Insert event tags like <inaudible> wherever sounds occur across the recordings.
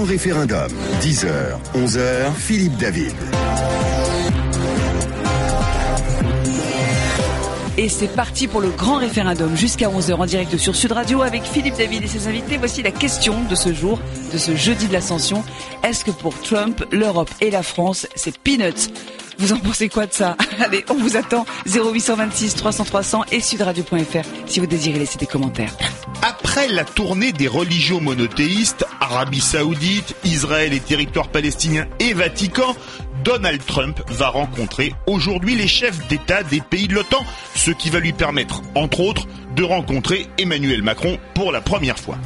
grand référendum. 10h, 11h, Philippe David. Et c'est parti pour le grand référendum jusqu'à 11h en direct sur Sud Radio avec Philippe David et ses invités. Voici la question de ce jour, de ce jeudi de l'ascension. Est-ce que pour Trump, l'Europe et la France, c'est peanuts? Vous en pensez quoi de ça? <laughs> Allez, on vous attend 0826 300 300 et sudradio.fr si vous désirez laisser des commentaires. Après la tournée des religions monothéistes, Arabie Saoudite, Israël et territoires palestiniens et Vatican, Donald Trump va rencontrer aujourd'hui les chefs d'État des pays de l'OTAN, ce qui va lui permettre, entre autres, de rencontrer Emmanuel Macron pour la première fois.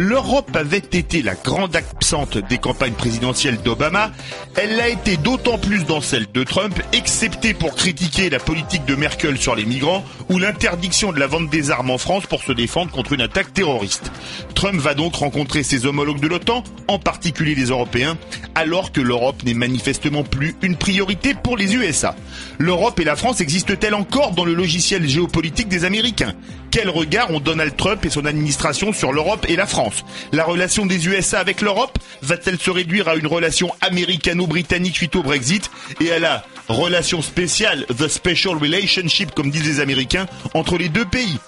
L'Europe avait été la grande absente des campagnes présidentielles d'Obama. Elle l'a été d'autant plus dans celle de Trump, excepté pour critiquer la politique de Merkel sur les migrants ou l'interdiction de la vente des armes en France pour se défendre contre une attaque terroriste. Trump va donc rencontrer ses homologues de l'OTAN, en particulier les Européens, alors que l'Europe n'est manifestement plus une priorité pour les USA. L'Europe et la France existent-elles encore dans le logiciel géopolitique des Américains? Quel regard ont Donald Trump et son administration sur l'Europe et la France? La relation des USA avec l'Europe va-t-elle se réduire à une relation américano-britannique suite au Brexit et à la relation spéciale, the special relationship comme disent les Américains, entre les deux pays?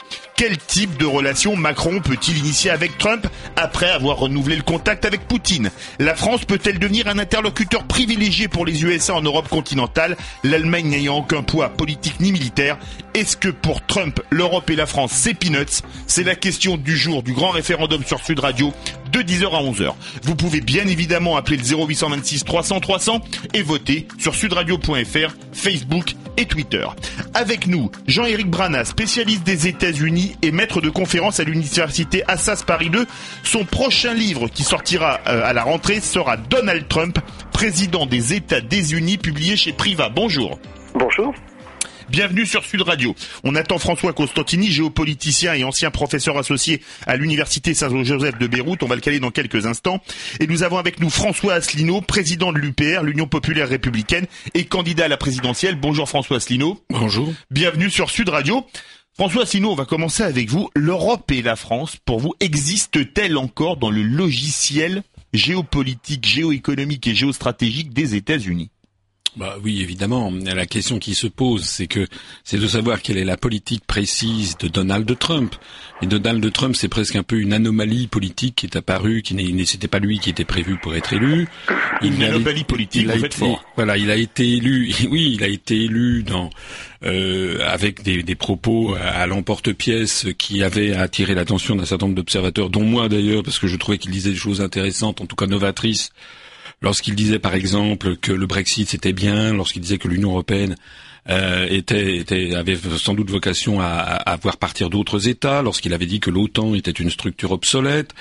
Quel type de relation Macron peut-il initier avec Trump après avoir renouvelé le contact avec Poutine? La France peut-elle devenir un interlocuteur privilégié pour les USA en Europe continentale, l'Allemagne n'ayant aucun poids politique ni militaire? Est-ce que pour Trump, l'Europe et la France, c'est peanuts? C'est la question du jour du grand référendum sur Sud Radio de 10h à 11h. Vous pouvez bien évidemment appeler le 0826 300 300 et voter sur sudradio.fr, Facebook et Twitter. Avec nous, Jean-Éric Brana, spécialiste des États-Unis et maître de conférence à l'université Assas Paris 2. Son prochain livre qui sortira euh, à la rentrée sera Donald Trump, président des États-Unis, publié chez Priva. Bonjour. Bonjour. Bienvenue sur Sud Radio. On attend François Costantini, géopoliticien et ancien professeur associé à l'Université Saint-Joseph de Beyrouth. On va le caler dans quelques instants. Et nous avons avec nous François Asselineau, président de l'UPR, l'Union Populaire Républicaine, et candidat à la présidentielle. Bonjour François Asselineau. Bonjour. Bienvenue sur Sud Radio. François Asselineau, on va commencer avec vous. L'Europe et la France, pour vous, existent-elles encore dans le logiciel géopolitique, géoéconomique et géostratégique des États-Unis? Bah oui, évidemment. La question qui se pose, c'est que c'est de savoir quelle est la politique précise de Donald Trump. Et Donald Trump, c'est presque un peu une anomalie politique qui est apparue, qui n'est, c'était pas lui qui était prévu pour être élu. une anomalie politique, il a été, fort. Voilà, il a été élu. <laughs> Oui, il a été élu dans euh, avec des, des, propos à l'emporte-pièce qui avaient attiré l'attention d'un certain nombre d'observateurs, dont moi d'ailleurs, parce que je trouvais qu'il disait des choses intéressantes, en tout cas novatrices lorsqu'il disait par exemple que le Brexit c'était bien, lorsqu'il disait que l'Union européenne euh, avait sans doute vocation à, voir partir d'autres États, lorsqu'il avait dit que l'OTAN était une structure obsolète,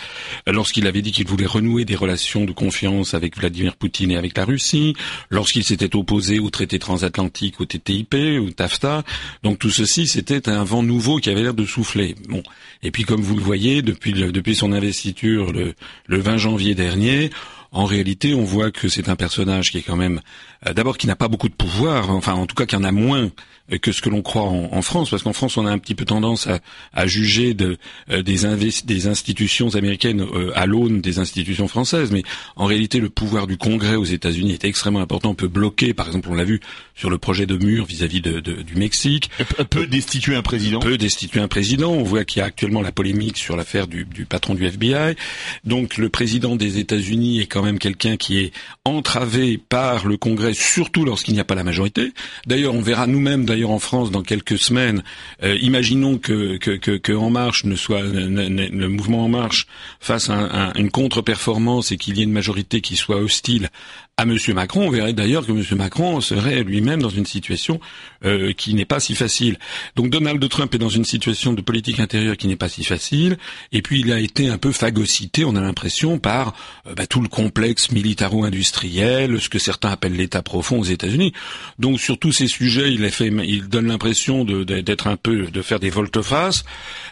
lorsqu'il avait dit qu'il voulait renouer des relations de confiance avec Vladimir Poutine et avec la Russie, lorsqu'il s'était opposé au traité transatlantique, au TTIP, au TAFTA. Donc tout ceci, c'était un vent nouveau qui avait l'air de souffler. Bon. Et puis comme vous le voyez, depuis, depuis son investiture le, le 20 janvier dernier, en réalité, on voit que c'est un personnage qui est quand même, euh, d'abord, qui n'a pas beaucoup de pouvoir, enfin, en tout cas, qui en a moins que ce que l'on croit en, France, parce qu'en France, on a un petit peu tendance à, juger de, euh, des, des, institutions américaines euh, à l'aune des institutions françaises, mais en réalité, le pouvoir du Congrès aux États-Unis est extrêmement important. On peut bloquer, par exemple, on l'a vu sur le projet de mur vis-à-vis de, du Mexique. Peut destituer un président. On peut destituer un président. On voit qu'il y a actuellement la polémique sur l'affaire du, du patron du FBI. Donc, le président des États-Unis est quand même quelqu'un qui est entravé par le Congrès, surtout lorsqu'il n'y a pas la majorité. D'ailleurs, on verra nous-mêmes, en France dans quelques semaines, euh, imaginons que, que, que, En Marche ne soit le mouvement En Marche fasse une contre-performance et qu'il y ait une majorité qui soit hostile à M. Macron, on verrait d'ailleurs que M. Macron serait lui-même dans une situation euh, qui n'est pas si facile. Donc Donald Trump est dans une situation de politique intérieure qui n'est pas si facile, et puis il a été un peu phagocyté, on a l'impression, par euh, bah, tout le complexe militaro-industriel, ce que certains appellent l'État profond aux États-Unis. Donc sur tous ces sujets, il a fait, il donne l'impression d'être un peu de faire des volte-face.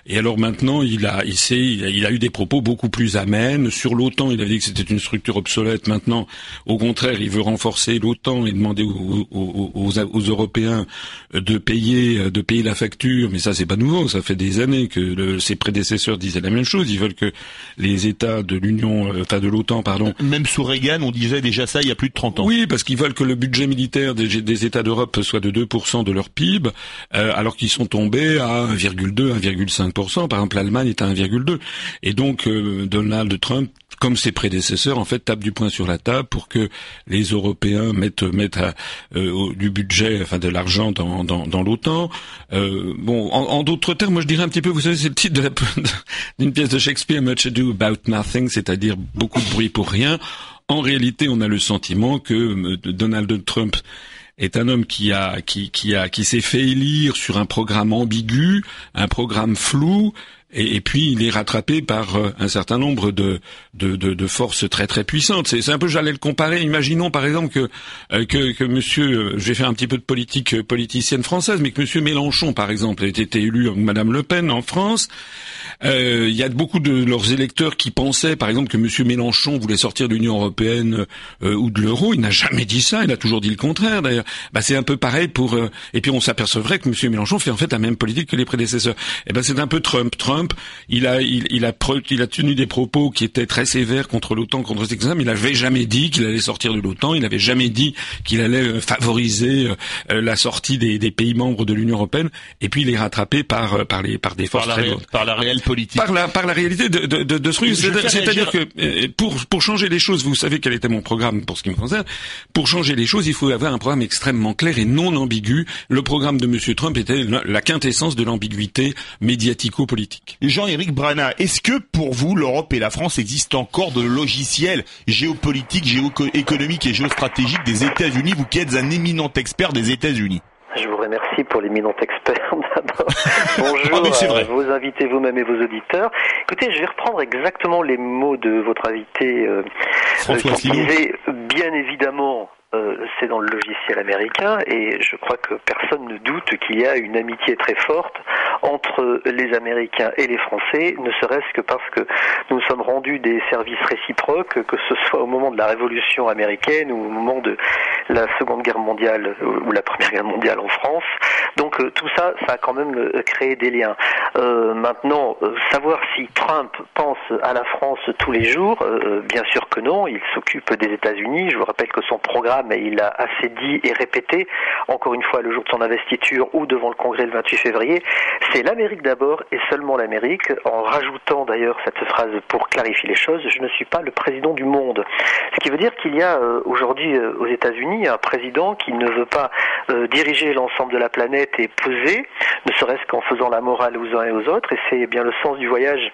Et alors maintenant, il a, il, sait, il a eu des propos beaucoup plus amènes sur l'OTAN. Il a dit que c'était une structure obsolète. Maintenant, au contraire, il veut renforcer l'OTAN et demander aux, aux, aux, Européens de payer, de payer la facture. Mais ça, c'est pas nouveau. Ça fait des années que le, ses prédécesseurs disaient la même chose. Ils veulent que les États de l'Union, euh, enfin de l'OTAN, pardon. Même sous Reagan, on disait déjà ça il y a plus de 30 ans. Oui, parce qu'ils veulent que le budget militaire des, des États d'Europe soit de 2% de leur PIB, euh, alors qu'ils sont tombés à 1,2, 1,5%. Par exemple, l'Allemagne est à 1,2. Et donc, euh, Donald Trump comme ses prédécesseurs, en fait, tape du poing sur la table pour que les Européens mettent, mettent euh, du budget, enfin de l'argent dans, dans, dans l'OTAN. Euh, bon, en, d'autres termes, moi je dirais un petit peu, vous savez, c'est le titre <laughs> d'une pièce de Shakespeare, Much Ado About Nothing, c'est-à-dire beaucoup de bruit pour rien. En réalité, on a le sentiment que euh, Donald Trump est un homme qui a qui, qui a qui s'est fait élire sur un programme ambigu, un programme flou, et, puis il est rattrapé par euh, un certain nombre de, de, de, de forces très très puissantes. C'est un peu, j'allais le comparer. Imaginons par exemple que euh, que, que Monsieur, euh, je vais faire un petit peu de politique politicienne française, mais que Monsieur Mélenchon, par exemple, ait été élu Madame Le Pen en France. Il y a beaucoup de leurs électeurs qui pensaient, par exemple, que Monsieur Mélenchon voulait sortir de l'Union européenne ou de l'euro. Il n'a jamais dit ça. Il a toujours dit le contraire. D'ailleurs, bah, c'est un peu pareil pour. et puis on s'apercevrait que Monsieur Mélenchon fait en fait la même politique que les prédécesseurs. Et eh ben c'est un peu. Trump il a, il, a, il a tenu des propos qui étaient très sévères contre l'OTAN, contre ces mais il n'avait jamais dit qu'il allait sortir de l'OTAN, il n'avait jamais dit qu'il allait euh, favoriser euh, euh, la sortie des, pays membres de l'Union européenne, et puis il est rattrapé par, par, les, par des forces par la, par la réelle politique. Par la, par la réalité de, de, de, de ce truc. C'est-à-dire que pour, pour changer les choses, vous savez quel était mon programme pour ce qui me concerne, pour changer les choses, il faut avoir un programme extrêmement clair et non ambigu. Le programme de M. Trump était la quintessence de l'ambiguïté médiatico-politique. Jean-Éric Brana, est-ce que pour vous, l'Europe et la France existent encore de logiciels géopolitiques, géoéconomiques et géostratégiques des États-Unis, vous qui êtes un éminent expert des États-Unis? Je vous remercie pour l'éminent expert <laughs> d'abord. <laughs> Bonjour ah, à vos invités vous-même et vos auditeurs. Écoutez, je vais reprendre exactement les mots de votre invité euh, François euh, bien évidemment euh, c'est dans le logiciel américain et je crois que personne ne doute qu'il y a une amitié très forte entre les Américains et les Français, ne serait-ce que parce que nous sommes rendus des services réciproques, que ce soit au moment de la Révolution américaine ou au moment de la Seconde Guerre mondiale ou la Première Guerre mondiale en France. Donc euh, tout ça, ça a quand même euh, créé des liens. maintenant, savoir si Trump pense à la France tous les jours, bien sûr que non. Il s'occupe des États-Unis. Je vous rappelle que son programme il a assez dit et répété, encore une fois le jour de son investiture ou devant le Congrès le 28 février, c'est l'Amérique d'abord et seulement l'Amérique, en rajoutant d'ailleurs cette phrase pour clarifier les choses, je ne suis pas le président du monde. Ce qui veut dire qu'il y a euh, aujourd'hui euh, aux États-Unis un président qui ne veut pas euh, diriger l'ensemble de la planète et peser, ne serait-ce qu'en faisant la morale aux uns et aux autres, et c'est bien le sens du voyage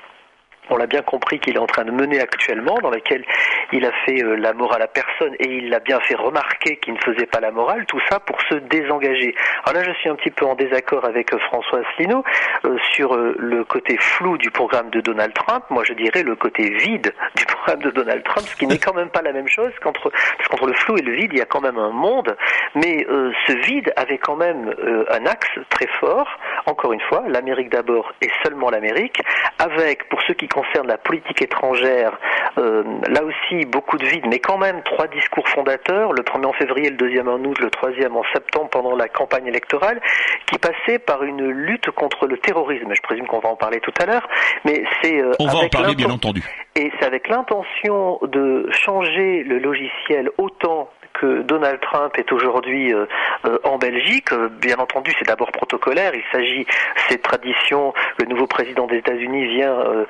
on l'a bien compris qu'il est en train de mener actuellement, dans laquelle il a fait euh, la morale à personne et il l'a bien fait remarquer qu'il ne faisait pas la morale, tout ça pour se désengager. Alors là, je suis un petit peu en désaccord avec euh, François Asselineau euh, sur le côté flou du programme de Donald Trump. Moi, je dirais le côté vide <laughs> du programme de Donald Trump, ce qui n'est quand même pas la même chose qu'entre parce qu'entre le flou et le vide, il y a quand même un monde. Mais ce vide avait quand même un axe très fort. Encore une fois, l'Amérique d'abord et seulement l'Amérique, avec pour ceux qui concerne la politique étrangère, euh, là aussi beaucoup de vide, mais quand même trois discours fondateurs, le premier en février, le deuxième en août, le troisième en septembre pendant la campagne électorale, qui passaient par une lutte contre le terrorisme. Je présume qu'on va en parler tout à l'heure, mais c'est euh, on va en parler bien entendu. Et c'est avec l'intention de changer le logiciel autant Donald Trump est aujourd'hui euh, euh, en Belgique. Euh, bien entendu, c'est d'abord protocolaire. Il s'agit, c'est tradition, le nouveau président des États-Unis vient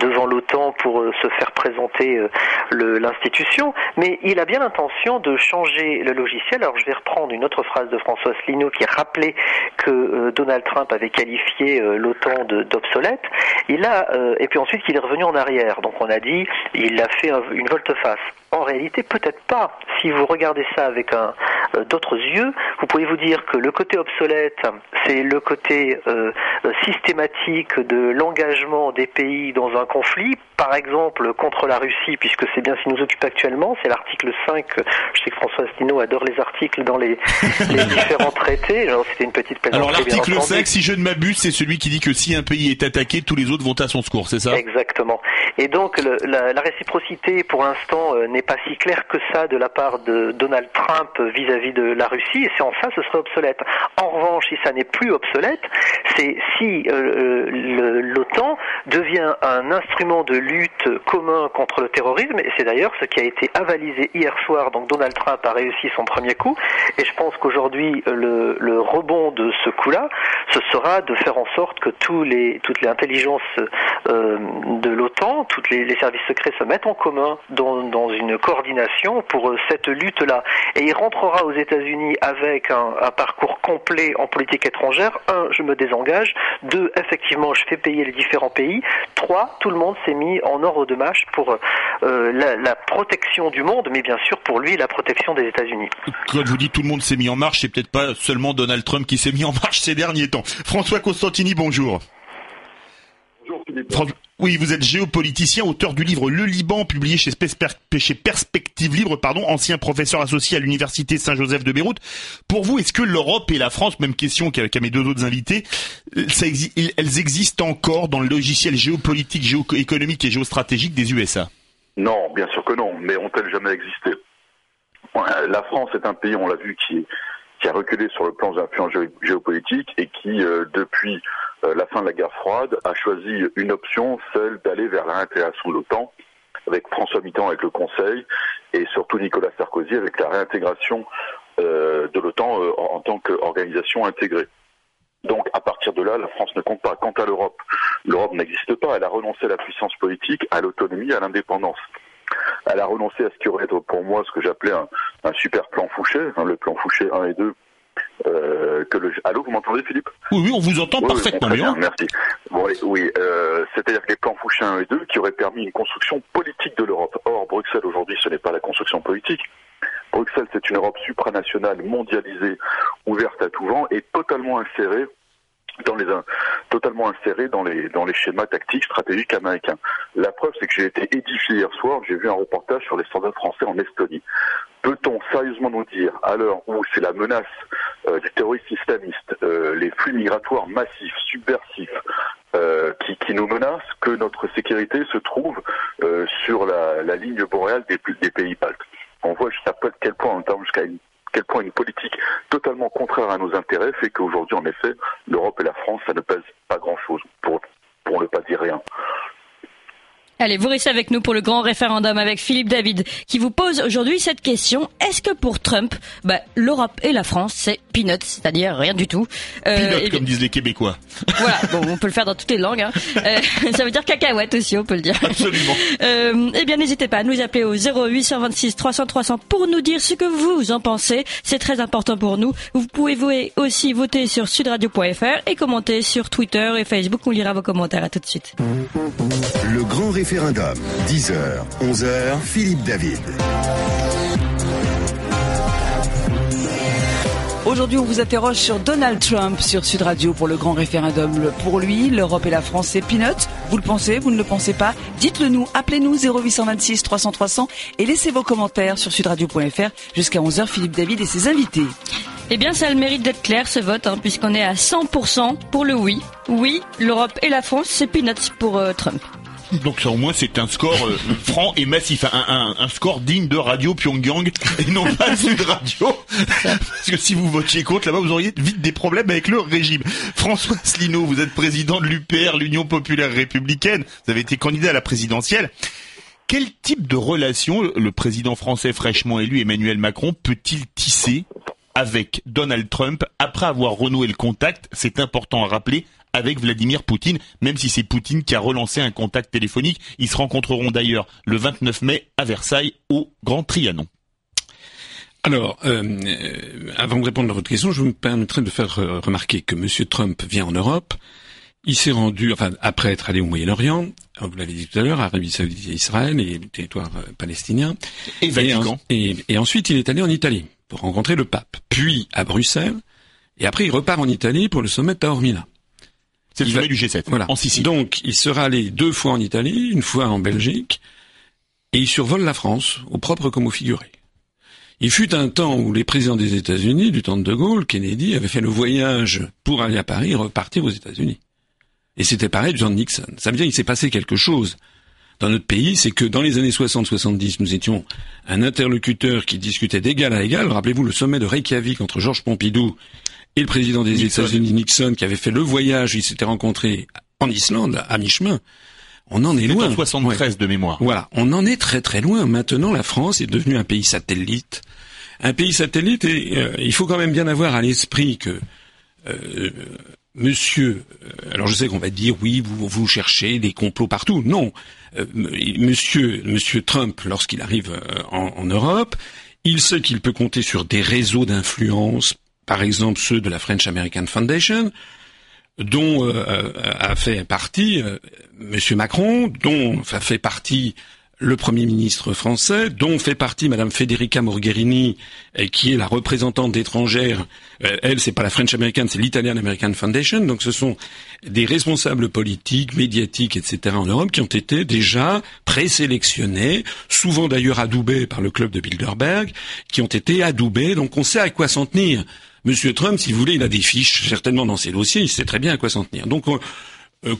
devant l'OTAN pour se faire présenter l'institution, mais il a bien l'intention de changer le logiciel. Alors je vais reprendre une autre phrase de François Asselineau qui rappelait que Donald Trump avait qualifié l'OTAN d'obsolète. Il a, et puis ensuite qu'il est revenu en arrière. Donc on a dit, il a fait une volte-face. En réalité, peut-être pas. Si vous regardez ça avec un, d'autres yeux, vous pourriez vous dire que le côté obsolète, c'est le côté systématique de l'engagement des pays dans un conflit, par exemple contre la Russie, puisque c'est bien ce qui nous occupe actuellement, c'est l'article 5. Je sais que François Asselineau adore les articles dans les, <laughs> les différents traités. C'était une petite Alors l'article 5, si je ne m'abuse, c'est celui qui dit que si un pays est attaqué, tous les autres vont à son secours, c'est ça? Exactement. Et donc la, la, réciprocité, pour l'instant, euh, n'est pas si claire que ça de la part de Donald Trump vis-à-vis de la Russie, et c'est en ça ce serait obsolète. En revanche, si ça n'est plus obsolète, c'est si euh, l'OTAN devient un instrument de lutte commun contre le terrorisme, et c'est d'ailleurs ce qui a été avalisé hier soir. Donc Donald Trump a réussi son premier coup, et je pense qu'aujourd'hui le, rebond de ce coup-là, ce sera de faire en sorte que tous les, toutes les intelligences euh, de l'OTAN, tous les, services secrets se mettent en commun dans, dans une coordination pour euh, cette Et il rentrera aux États-Unis avec un, parcours complet en politique étrangère. Un, je me désengage. Deux, effectivement, je fais payer les différents pays. Trois, tout le monde s'est mis en ordre de marche pour euh, la, protection du monde, mais bien sûr pour lui la protection des États-Unis. Quand vous dites tout le monde s'est mis en marche, c'est peut-être pas seulement Donald Trump qui s'est mis en marche ces derniers temps. François Costantini, bonjour. Oui, vous êtes géopoliticien, auteur du livre Le Liban, publié chez, chez Perspective Libre, pardon, ancien professeur associé à l'université Saint-Joseph de Beyrouth. Pour vous, est-ce que l'Europe et la France, même question qu'à mes deux autres invités, elles existent encore dans le logiciel géopolitique, géoéconomique et géostratégique des USA Non, bien sûr que non, mais ont-elles jamais existé? La France est un pays, on l'a vu, qui, qui a reculé sur le plan de l'influence géopolitique et qui, euh, depuis la fin de la guerre froide, a choisi une option, celle d'aller vers la réintégration de l'OTAN, avec François Mitterrand avec le Conseil, et surtout Nicolas Sarkozy avec la réintégration euh, de l'OTAN euh, en, tant qu'organisation intégrée. Donc à partir de là, la France ne compte pas. Quant à l'Europe, l'Europe n'existe pas. Elle a renoncé à la puissance politique, à l'autonomie, à l'indépendance. Elle a renoncé à ce qui aurait été pour moi ce que j'appelais un, un, super plan Fouché, hein, le plan Fouché 1 et 2, euh, que le... Allô, vous m'entendez, Philippe? Oui, oui, on vous entend parfaitement bien. Merci. Bon, oui, euh, c'est-à-dire que les plans Fouché 1 et 2 qui auraient permis une construction politique de l'Europe. Or, Bruxelles aujourd'hui, ce n'est pas la construction politique. Bruxelles, c'est une Europe supranationale, mondialisée, ouverte à tout vent et totalement insérée dans les totalement insérée dans les dans les schémas tactiques stratégiques américains. La preuve, c'est que j'ai été édifié hier soir. J'ai vu un reportage sur les soldats français en Estonie. Peut-on sérieusement nous dire, à l'heure où c'est la menace euh, du terrorisme islamiste, euh, les flux migratoires massifs, subversifs, euh, qui, nous menacent, que notre sécurité se trouve euh, sur la, ligne boréale des, pays baltes? On voit jusqu'à quel point, jusqu'à quel point une politique totalement contraire à nos intérêts fait qu'aujourd'hui, en effet, l'Europe et la France, ça ne pèse pas grand-chose, pour, pour ne pas dire rien. Allez, vous restez avec nous pour le grand référendum avec Philippe David qui vous pose aujourd'hui cette question. Est-ce que pour Trump, bah, l'Europe et la France, c'est peanuts, c'est-à-dire rien du tout euh, Peanuts, comme disent les Québécois. <laughs> Voilà, bon, on peut le faire dans toutes les langues. Hein. Euh, <laughs> ça veut dire cacahuète aussi, on peut le dire. Absolument. <laughs> Euh, eh bien, n'hésitez pas à nous appeler au 0826 300 300 pour nous dire ce que vous en pensez. C'est très important pour nous. Vous pouvez aussi voter sur sudradio.fr et commenter sur Twitter et Facebook. On lira vos commentaires. À tout de suite. Le grand référendum. 10h, 11h, Philippe David. Aujourd'hui, on vous interroge sur Donald Trump sur Sud Radio pour le grand référendum. Pour lui, l'Europe et la France, c'est peanuts. Vous le pensez, vous ne le pensez pas? Dites-le nous. Appelez-nous 0826 300 300 et laissez vos commentaires sur sudradio.fr jusqu'à 11h. Philippe David et ses invités. Eh bien, ça a le mérite d'être clair ce vote, hein, puisqu'on est à 100% pour le oui. Oui, l'Europe et la France, c'est peanuts pour euh, Trump. Donc ça au moins c'est un score euh, franc et massif, un, un, un, score digne de Radio Pyongyang et non pas <laughs> de Radio. Parce que si vous votiez contre là-bas, vous auriez vite des problèmes avec le régime. François Asselineau, vous êtes président de l'UPR, l'Union populaire républicaine. Vous avez été candidat à la présidentielle. Quel type de relation le président français fraîchement élu Emmanuel Macron peut-il tisser avec Donald Trump après avoir renoué le contact C'est important à rappeler avec Vladimir Poutine, même si c'est Poutine qui a relancé un contact téléphonique. Ils se rencontreront d'ailleurs le 29 mai à Versailles au Grand Trianon. Alors, euh, euh, avant de répondre à votre question, je me permettrai de faire euh, remarquer que M. Trump vient en Europe. Il s'est rendu, enfin, après être allé au Moyen-Orient, vous l'avez dit tout à l'heure, Arabie Saoudite et Israël et le territoire palestinien. Et Vatican. Et, et, ensuite, il est allé en Italie pour rencontrer le pape, puis à Bruxelles, et après il repart en Italie pour le sommet de Taormina. C'est le sommet va- du G7, Voilà. en Sicile. Donc, il sera allé deux fois en Italie, une fois en Belgique, et il survole la France, au propre comme au figuré. Il fut un temps où les présidents des États-Unis, du temps de De Gaulle, Kennedy, avaient fait le voyage pour aller à Paris et repartir aux États-Unis. Et c'était pareil du temps de Nixon. Ça veut dire qu'il s'est passé quelque chose dans notre pays, c'est que dans les années 60-70, nous étions un interlocuteur qui discutait d'égal à égal. Rappelez-vous le sommet de Reykjavik entre Georges Pompidou et le président des. États-Unis Nixon, qui avait fait le voyage, ils s'étaient rencontrés en Islande, à mi-chemin. On en est loin. en 73 Ouais. de mémoire. Voilà, on en est très très loin. Maintenant, la France est devenue un pays satellite. Un pays satellite, et euh, il faut quand même bien avoir à l'esprit que euh, Monsieur, euh, alors je sais qu'on va dire oui, vous cherchez des complots partout. Non, Euh, Monsieur Monsieur Trump, lorsqu'il arrive euh, en, Europe, il sait qu'il peut compter sur des réseaux d'influence, par exemple ceux de la French American Foundation, dont a fait partie Monsieur Macron, dont a fait partie le Premier ministre français, dont fait partie Madame Federica Mogherini, euh, qui est la représentante d'étrangères. Euh, elle, c'est pas la French American, c'est l'Italian American Foundation. Donc, ce sont des responsables politiques, médiatiques, etc. en Europe qui ont été déjà présélectionnés, souvent d'ailleurs adoubés par le club de Bilderberg, qui ont été adoubés. Donc, on sait à quoi s'en tenir. Monsieur Trump, si vous voulez, il a des fiches certainement dans ses dossiers, il sait très bien à quoi s'en tenir. Donc, on-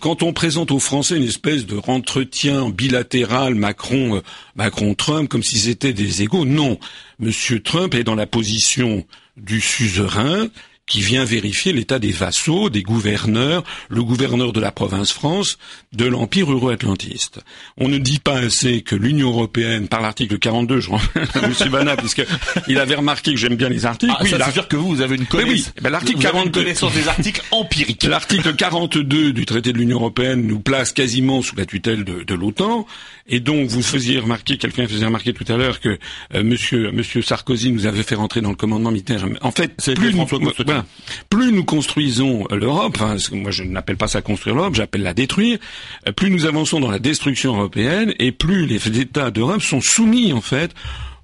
quand on présente aux Français une espèce de entretien bilatéral Macron euh, Macron Trump comme si c'était des égaux, non. Monsieur Trump est dans la position du suzerain qui vient vérifier l'état des vassaux, des gouverneurs, le gouverneur de la province France, de l'empire euro-atlantiste. On ne dit pas assez que l'Union européenne, par l'article 42, je renvoie à M. Bana, puisque il avait remarqué que j'aime bien les articles. Ah, oui, ça veut dire que vous, vous avez une connaissance, ben, l'article vous avez une 42. connaissance des articles empiriques. <laughs> L'article 42 du traité de l'Union européenne nous place quasiment sous la tutelle de, de l'OTAN, et donc vous faisiez remarquer, quelqu'un faisait remarquer tout à l'heure que euh, Monsieur Monsieur Sarkozy nous avait fait rentrer dans le commandement militaire. En fait, C'était plus nous, François Constantin. Plus nous construisons l'Europe, enfin, moi je n'appelle pas ça construire l'Europe, j'appelle la détruire. euh, Plus nous avançons dans la destruction européenne, et plus les États d'Europe sont soumis en fait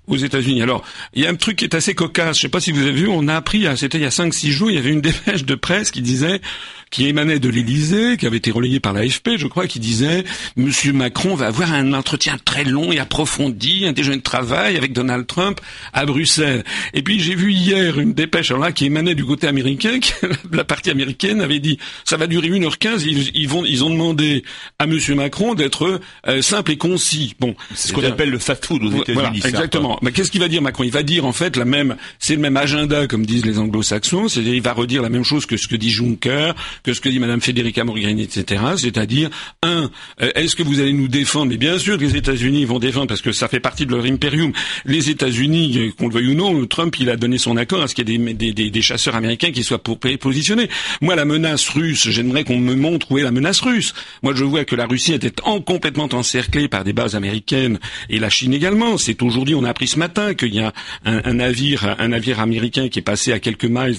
aux États-Unis. Alors, il y a un truc qui est assez cocasse. Je sais pas si vous avez vu, on a appris, à- c'était il y a 5-6 jours, il y avait une <laughs> dépêche de presse qui disait, qui émanait de l'Élysée, qui avait été relayée par l'AFP, je crois, qui disait, Monsieur Macron va avoir un entretien très long et approfondi, un déjeuner de travail avec Donald Trump à Bruxelles. Et puis j'ai vu hier une dépêche alors là qui émanait du côté américain, <laughs> qui, la partie américaine avait dit, ça va durer 1h15, ils, ils vont, ils ont demandé à Monsieur Macron d'être euh, simple et concis. Bon, C'est ce qu'on appelle le fast-food aux voilà, États-Unis. ça. exactement. Mais qu'est-ce qu'il va dire Macron? Il va dire en fait la même, c'est le même agenda comme disent les Anglo-Saxons, c'est-à-dire il va redire la même chose que ce que dit Juncker, que ce que dit Madame Federica Mogherini, etc. C'est-à-dire un, euh, est-ce que vous allez nous défendre? Mais bien sûr que les États-Unis vont défendre parce que ça fait partie de leur impérium. Les États-Unis, euh, qu'on le veuille ou non, Trump il a donné son accord à ce qu'il y ait des, chasseurs américains qui soient pour, positionnés. Moi, la menace russe, j'aimerais qu'on me montre où est la menace russe. Moi, je vois que la Russie était en, complètement encerclée par des bases américaines et la Chine également. C'est aujourd'hui, on a appris ce matin qu'il y a un, navire, un navire américain qui est passé à quelques miles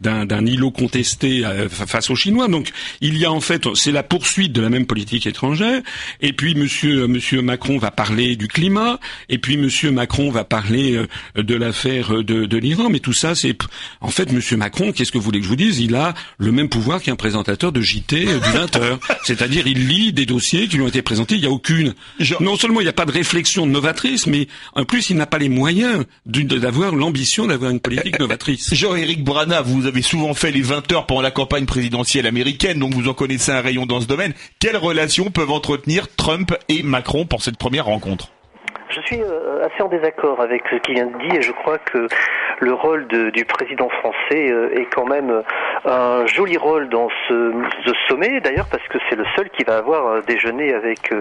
d'un- îlot contesté euh, fa- face aux Chinois. Donc, il y a en fait, c'est la poursuite de la même politique étrangère. Et puis, Monsieur Monsieur Macron va parler du climat. Et puis, Monsieur Macron va parler euh, de l'affaire de, de l'Iran. Mais tout ça, c'est en fait, Monsieur Macron. Qu'est-ce que vous voulez que je vous dise? Il a le même pouvoir qu'un présentateur de JT euh, du 20 heures. <laughs> C'est-à-dire, il lit des dossiers qui lui ont été présentés. Il n'y a aucune. Non seulement il n'y a pas de réflexion novatrice, mais en plus, il n'a pas les moyens d'avoir l'ambition d'avoir une politique <laughs> novatrice. Jean-Éric Brana, vous avez souvent fait les 20 heures pendant la campagne présidentielle américaine, donc vous en connaissez un rayon dans ce domaine. Quelles relations peuvent entretenir Trump et Macron pour cette première rencontre? Je suis euh, assez en désaccord avec ce qui vient de dire et je crois que le rôle du président français euh, est quand même euh, un joli rôle dans ce, sommet, d'ailleurs parce que c'est le seul qui va avoir déjeuné avec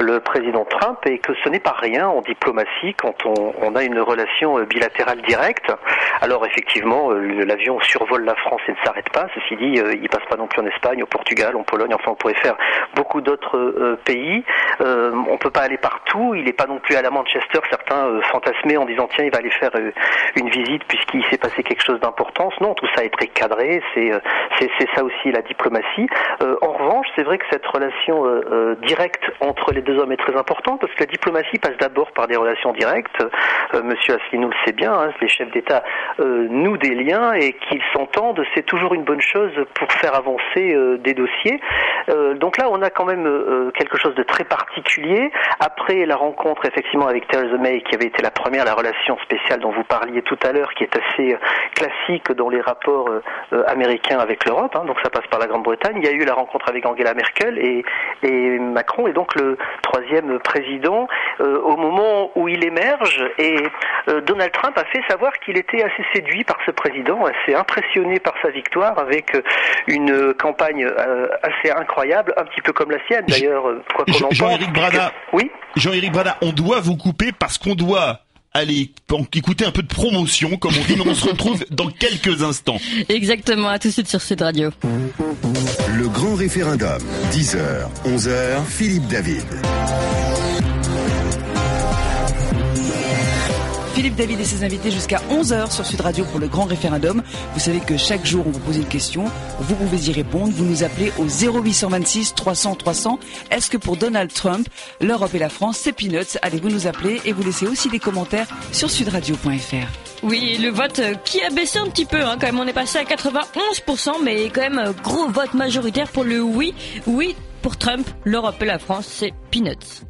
le président Trump et que ce n'est pas rien en diplomatie quand on, on a une relation bilatérale directe. Alors effectivement, l'avion survole la France et ne s'arrête pas. Ceci dit, il passe pas non plus en Espagne, au Portugal, en Pologne. Enfin, on pourrait faire beaucoup d'autres pays. On peut pas aller partout. Il n'est pas non plus à la Manchester. Certains euh, fantasmaient en disant tiens, il va aller faire euh, une visite puisqu'il s'est passé quelque chose d'importance. Non, tout ça est très cadré. C'est euh, ça aussi la diplomatie. C'est vrai que cette relation directe entre les deux hommes est très importante parce que la diplomatie passe d'abord par des relations directes. Monsieur Asselineau le sait bien, hein, les chefs d'État nouent des liens et qu'ils s'entendent, c'est toujours une bonne chose pour faire avancer des dossiers. donc là, on a quand même quelque chose de très particulier. Après la rencontre effectivement avec Theresa May, qui avait été la première, la relation spéciale dont vous parliez tout à l'heure, qui est assez classique dans les rapports américains avec l'Europe, hein, donc ça passe par la Grande-Bretagne. Il y a eu la rencontre avec Angela Merkel et, et Macron est donc le troisième président euh, au moment où il émerge et euh, Donald Trump a fait savoir qu'il était assez séduit par ce président, assez impressionné par sa victoire avec euh, une campagne assez incroyable, un petit peu comme la sienne d'ailleurs, quoi qu'on en pense. Jean-Éric Brada. Oui? Jean-Éric Brada, on doit vous couper parce qu'on doit Allez, écouter un peu de promotion, comme on dit, mais on se retrouve <laughs> dans quelques instants. Exactement, à tout de suite sur cette radio. Le grand référendum, 10h, 11h, Philippe David. David et ses invités jusqu'à 11h sur Sud Radio pour le grand référendum. Vous savez que chaque jour on vous pose une question, vous pouvez y répondre, vous nous appelez au 0826 300 300. Est-ce que pour Donald Trump, l'Europe et la France, c'est peanuts? Allez, vous nous appelez et vous laissez aussi des commentaires sur sudradio.fr. Oui, le vote euh, qui a baissé un petit peu, hein, quand même on est passé à 91%, mais quand même euh, gros vote majoritaire pour le oui. Oui, pour Trump, l'Europe et la France, c'est peanuts.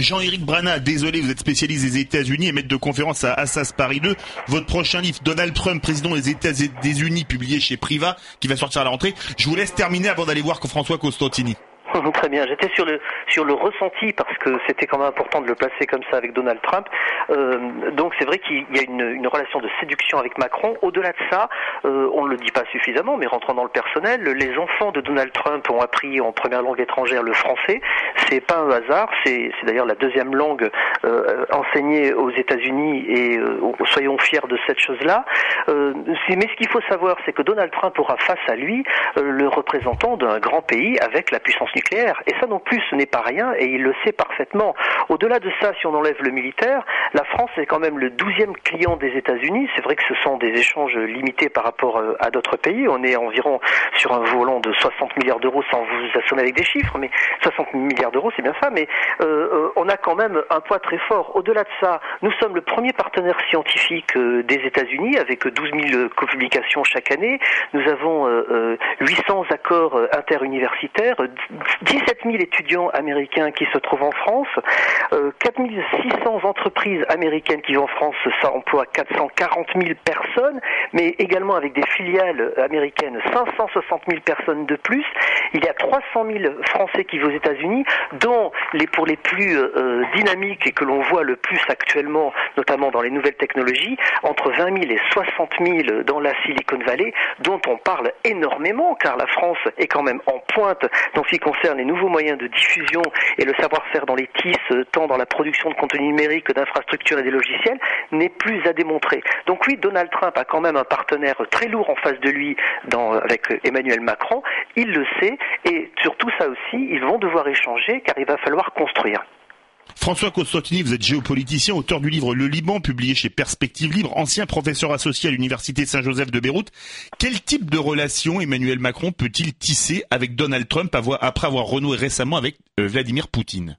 Jean-Éric Brana, désolé, vous êtes spécialiste des États-Unis et maître de conférence à Assas Paris 2. Votre prochain livre, Donald Trump, président des États-Unis, publié chez Priva, qui va sortir à la rentrée. Je vous laisse terminer avant d'aller voir François Costantini. <laughs> Très bien. J'étais sur le sur le ressenti parce que c'était quand même important de le placer comme ça avec Donald Trump. Euh, donc c'est vrai qu'il y a une, relation de séduction avec Macron. Au-delà de ça, euh, on ne le dit pas suffisamment, mais rentrant dans le personnel, les enfants de Donald Trump ont appris en première langue étrangère le français. C'est pas un hasard. C'est d'ailleurs la deuxième langue euh, enseignée aux États-Unis et soyons fiers de cette chose-là. Mais ce qu'il faut savoir, c'est que Donald Trump aura face à lui le représentant d'un grand pays avec la puissance et ça non plus, ce n'est pas rien, et il le sait parfaitement. Au-delà de ça, si on enlève le militaire, la France est quand même le douzième client des États-Unis. C'est vrai que ce sont des échanges limités par rapport euh, à d'autres pays. On est environ sur un volant de 60 milliards d'euros sans vous assommer avec des chiffres, mais 60 milliards d'euros, c'est bien ça, mais euh, euh, on a quand même un poids très fort. Au-delà de ça, nous sommes le premier partenaire scientifique des États-Unis avec 12 000 publications chaque année. Nous avons 800 accords interuniversitaires, 17 000 étudiants américains qui se trouvent en France, euh, 4 600 entreprises américaines qui vont en France, ça emploie 440 000 personnes, mais également avec des filiales américaines, 560 000 personnes de plus. Il y a 300 000 Français qui vivent aux États-Unis, dont les pour les plus euh, dynamiques et que l'on voit le plus actuellement, notamment dans les nouvelles technologies, entre 20 000 et 60 000 dans la Silicon Valley, dont on parle énormément, car la France est quand même en pointe dans ce qui concerne les nouveaux moyens de diffusion et le savoir-faire dans les TIS, euh, tant dans la production de contenu numérique que d'infrastructures et des logiciels, n'est plus à démontrer. Donc oui, Donald Trump a quand même un partenaire très lourd en face de lui dans, avec Emmanuel Macron, il le sait, et sur tout ça aussi, ils vont devoir échanger car il va falloir construire. François Costantini, vous êtes géopoliticien, auteur du livre Le Liban, publié chez Perspective Libre, ancien professeur associé à l'Université Saint-Joseph de Beyrouth. Quel type de relation Emmanuel Macron peut-il tisser avec Donald Trump après avoir renoué récemment avec euh, Vladimir Poutine?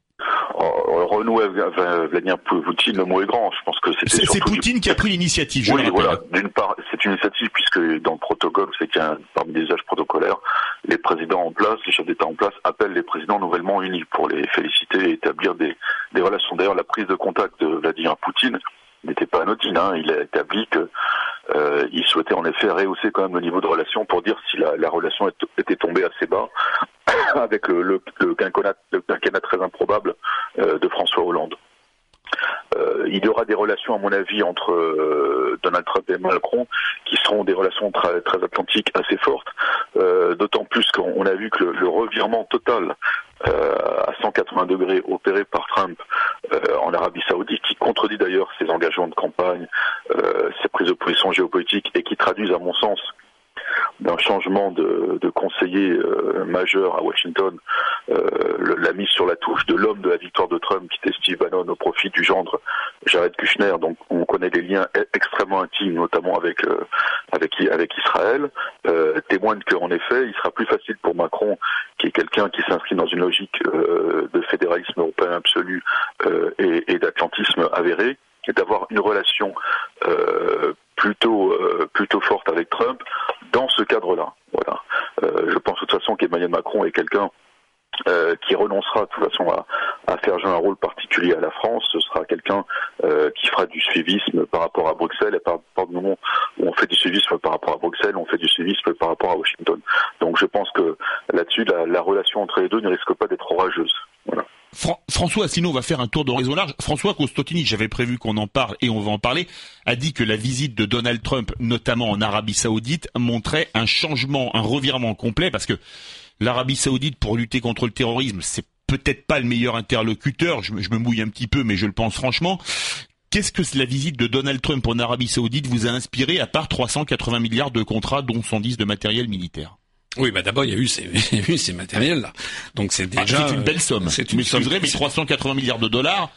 Renouer Vladimir Poutine, le mot est grand. Je pense que c'était C'est Poutine qui a pris l'initiative. Oui, voilà. D'une part, c'est une initiative puisque dans le protocole, c'est qu'il y a parmi les âges protocolaires, les présidents en place, les chefs d'État en place appellent les présidents nouvellement unis pour les féliciter et établir des, des relations. D'ailleurs, la prise de contact de Vladimir Poutine n'était pas anodine. Hein. Il a établi que euh, il souhaitait en effet rehausser quand même le niveau de relation pour dire si la, la relation était tombée assez bas <coughs> avec le, quinquennat, très improbable euh, de François Hollande. Euh, il y aura des relations, à mon avis, entre euh, Donald Trump et Macron qui seront des relations très, atlantiques assez fortes, d'autant plus qu'on a vu que le, le revirement total à 180 degrés opéré par Trump en Arabie Saoudite, qui contredit d'ailleurs ses engagements de campagne, ses prises de position géopolitiques et qui traduisent, à mon sens, d'un changement de, conseiller majeur à Washington, la mise sur la touche de l'homme de la victoire de Trump, qui était Steve Bannon, au profit du gendre Jared Kushner. Donc on connaît des liens e-, extrêmement intimes, notamment avec avec avec Israël, témoigne qu'en effet, il sera plus facile pour Macron, qui est quelqu'un qui s'inscrit dans une logique de fédéralisme européen absolu et, d'atlantisme avéré, d'avoir une relation euh, plutôt euh, plutôt forte avec Trump dans ce cadre-là. Voilà. Euh, je pense de toute façon qu'Emmanuel Macron est quelqu'un qui renoncera de toute façon à, faire jouer un rôle particulier à la France. Ce sera quelqu'un qui fera du suivisme par rapport à Bruxelles. Et par, du moment où on fait du suivisme par rapport à Bruxelles, on fait du suivisme par rapport à Washington. Donc je pense que là-dessus, la relation entre les deux ne risque pas d'être orageuse. François Asselineau va faire un tour d'horizon large. François Costotini, j'avais prévu qu'on en parle et on va en parler, a dit que la visite de Donald Trump, notamment en Arabie Saoudite, montrait un changement, un revirement complet parce que l'Arabie Saoudite, pour lutter contre le terrorisme, c'est peut-être pas le meilleur interlocuteur. Je, me mouille un petit peu, mais je le pense franchement. Qu'est-ce que la visite de Donald Trump en Arabie Saoudite vous a inspiré à part 380 milliards de contrats, dont 110 de matériel militaire? Oui, bah d'abord il y a eu ces, <laughs> ces matériels-là. Donc c'est ah, déjà c'est une belle somme. C'est une somme. mais 380 milliards de dollars.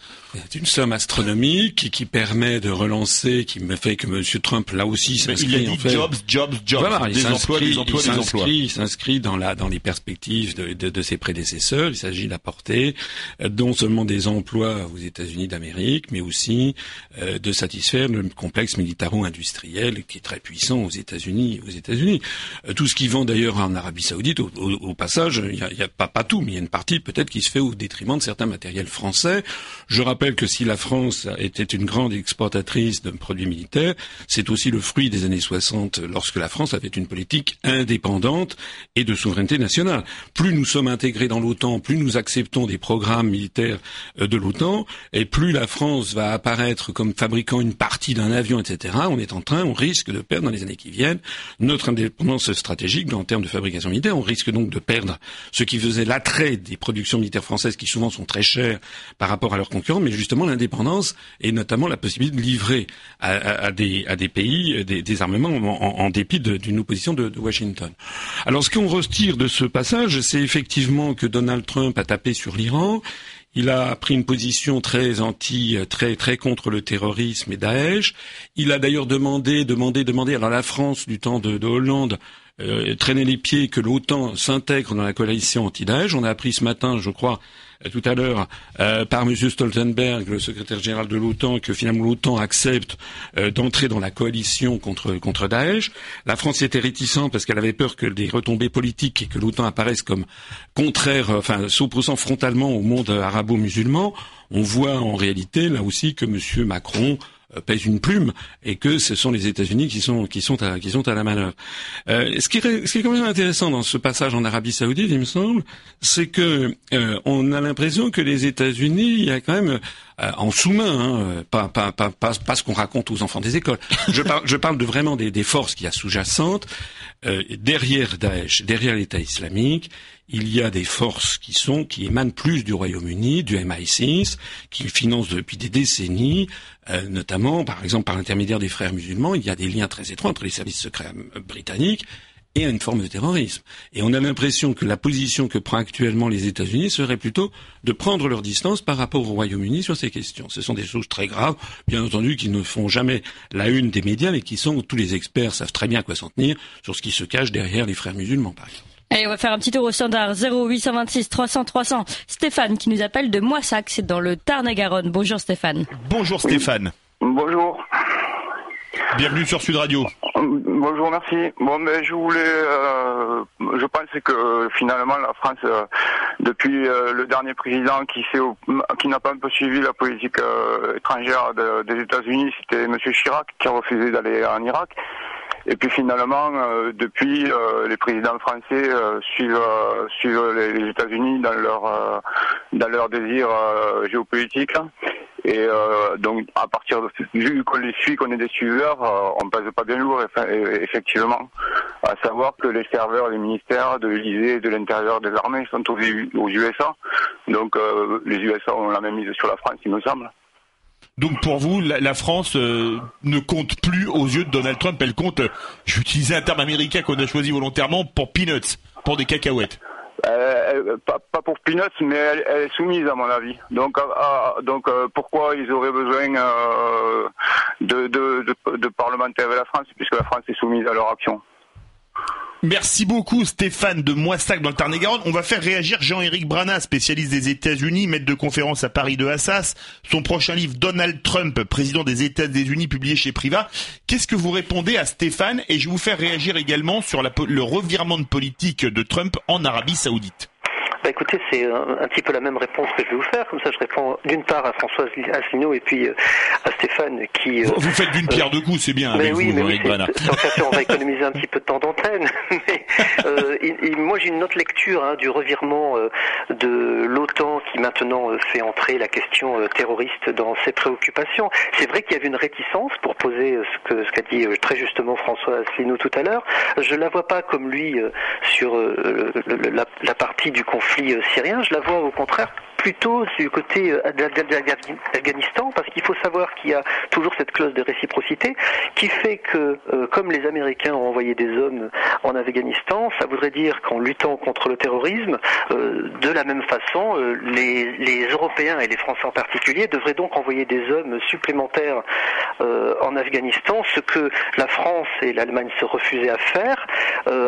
C'est une somme astronomique qui, permet de relancer, qui me fait que M. Trump là aussi s'inscrit. Il a dit jobs, jobs, jobs. Voilà, des emplois, des emplois, des emplois. Il s'inscrit dans la dans les perspectives de, de, de ses prédécesseurs. Il s'agit d'apporter euh, non seulement des emplois aux États-Unis d'Amérique, mais aussi euh, de satisfaire le complexe militaro-industriel qui est très puissant aux États-Unis. Aux États-Unis, euh, tout ce qui vend d'ailleurs en Arabie Saoudite, au, au, passage, il y a, y a, pas pas tout, mais il y a une partie peut-être qui se fait au détriment de certains matériels français. Je rappelle que si la France était une grande exportatrice de produits militaires, c'est aussi le fruit des années 60 lorsque la France avait une politique indépendante et de souveraineté nationale. Plus nous sommes intégrés dans l'OTAN, plus nous acceptons des programmes militaires euh, de l'OTAN, et plus la France va apparaître comme fabriquant une partie d'un avion, etc. On est en train, on risque de perdre dans les années qui viennent notre indépendance stratégique en termes de fabrication militaire. On risque donc de perdre ce qui faisait l'attrait des productions militaires françaises qui souvent sont très chères par rapport à leurs concurrents, mais justement l'indépendance et notamment la possibilité de livrer à, des, à des, pays des, armements en, dépit d'une opposition de, Washington. Alors ce qu'on retire de ce passage, c'est effectivement que Donald Trump a tapé sur l'Iran. Il a pris une position très anti, très très contre le terrorisme et Daesh. Il a d'ailleurs demandé, demandé, demandé. Alors la France du temps de Hollande euh, traînait les pieds que l'OTAN s'intègre dans la coalition anti-Daesh. On a appris ce matin, je crois, euh, tout à l'heure euh, par M. Stoltenberg, le secrétaire général de l'OTAN, que finalement l'OTAN accepte euh, d'entrer dans la coalition contre contre Daesh. La France était réticente parce qu'elle avait peur que des retombées politiques et que l'OTAN apparaisse comme contraire, enfin s'opposant frontalement au monde arabo-musulman. On voit en réalité là aussi que M. Macron pèse une plume et que ce sont les États-Unis qui sont qui sont à qui sont à la manœuvre. Euh, ce qui est ce qui est quand même intéressant dans ce passage en Arabie Saoudite, il me semble, c'est que euh, on a l'impression que les États-Unis, il y a quand même euh, en sous-main, hein, pas, pas, pas, pas, ce qu'on raconte aux enfants des écoles. Je parle, je parle de vraiment des, des forces qui y a sous-jacentes derrière Daesh, derrière l'État islamique il y a des forces qui sont qui émanent plus du Royaume-Uni, du MI6, qui financent depuis des décennies, euh, notamment par exemple par l'intermédiaire des frères musulmans. Il y a des liens très étroits entre les services secrets euh, britanniques et une forme de terrorisme. Et on a l'impression que la position que prend actuellement les États-Unis serait plutôt de prendre leur distance par rapport au Royaume-Uni sur ces questions. Ce sont des choses très graves, bien entendu, qui ne font jamais la une des médias, mais qui sont, tous les experts savent très bien à quoi s'en tenir, sur ce qui se cache derrière les frères musulmans, par exemple. Allez, on va faire un petit tour au standard 0826 300 300. Stéphane qui nous appelle de Moissac, c'est dans le Tarn-et-Garonne. Bonjour Stéphane. Bonjour Stéphane. Bonjour. Bienvenue sur Sud Radio. Bonjour, merci. Bon, mais je voulais, euh, je pense que finalement la France, euh, depuis euh, le dernier président qui, qui n'a pas un peu suivi la politique étrangère des États-Unis, c'était M. Chirac qui a refusé d'aller en Irak. Et puis finalement, depuis, les présidents français suivent, suivent les, États-Unis dans leur dans leur désir géopolitique. Et donc, à partir de vu qu'on les suit, qu'on est des suiveurs, on passe pas bien lourd, effectivement. À savoir que les serveurs, les ministères de l'Élysée de l'intérieur des armées sont aux, aux USA. Donc, les USA ont la même mise sur la France, il me semble. Donc pour vous, la, France euh, ne compte plus aux yeux de Donald Trump, elle compte, vais utiliser un terme américain qu'on a choisi volontairement, pour peanuts, pour des cacahuètes. Euh, pas, pour peanuts, mais elle, est soumise à mon avis. Donc, donc pourquoi ils auraient besoin de, de, de parlementaires avec la France, puisque la France est soumise à leur action? Merci beaucoup Stéphane de Moissac dans le Tarn-et-Garonne. On va faire réagir Jean-Éric Brana, spécialiste des États-Unis, maître de conférence à Paris de Assas. Son prochain livre, Donald Trump, président des États-Unis, publié chez Priva. Qu'est-ce que vous répondez à Stéphane? Et je vais vous faire réagir également sur le revirement de politique de Trump en Arabie Saoudite. Bah écoutez, c'est un, petit peu la même réponse que je vais vous faire. Comme ça, je réponds d'une part à Françoise Asselineau et puis euh, à Stéphane qui. Euh, vous faites d'une pierre deux coups, c'est bien. Mais avec oui, vous, mais oui, on va économiser un petit peu de temps d'antenne. <laughs> mais euh, moi, j'ai une autre lecture hein, du revirement de l'OTAN qui maintenant fait entrer la question terroriste dans ses préoccupations. C'est vrai qu'il y avait une réticence pour poser ce que ce qu'a dit très justement François Asselineau tout à l'heure. Je la vois pas comme lui sur la, la partie du conflit syrien, je la vois au contraire plutôt du côté euh, d'Afghanistan, parce qu'il faut savoir qu'il y a toujours cette clause de réciprocité qui fait que, euh, comme les Américains ont envoyé des hommes en Afghanistan, ça voudrait dire qu'en luttant contre le terrorisme, euh, de la même façon, les, Européens et les Français en particulier devraient donc envoyer des hommes supplémentaires en Afghanistan, ce que la France et l'Allemagne se refusaient à faire.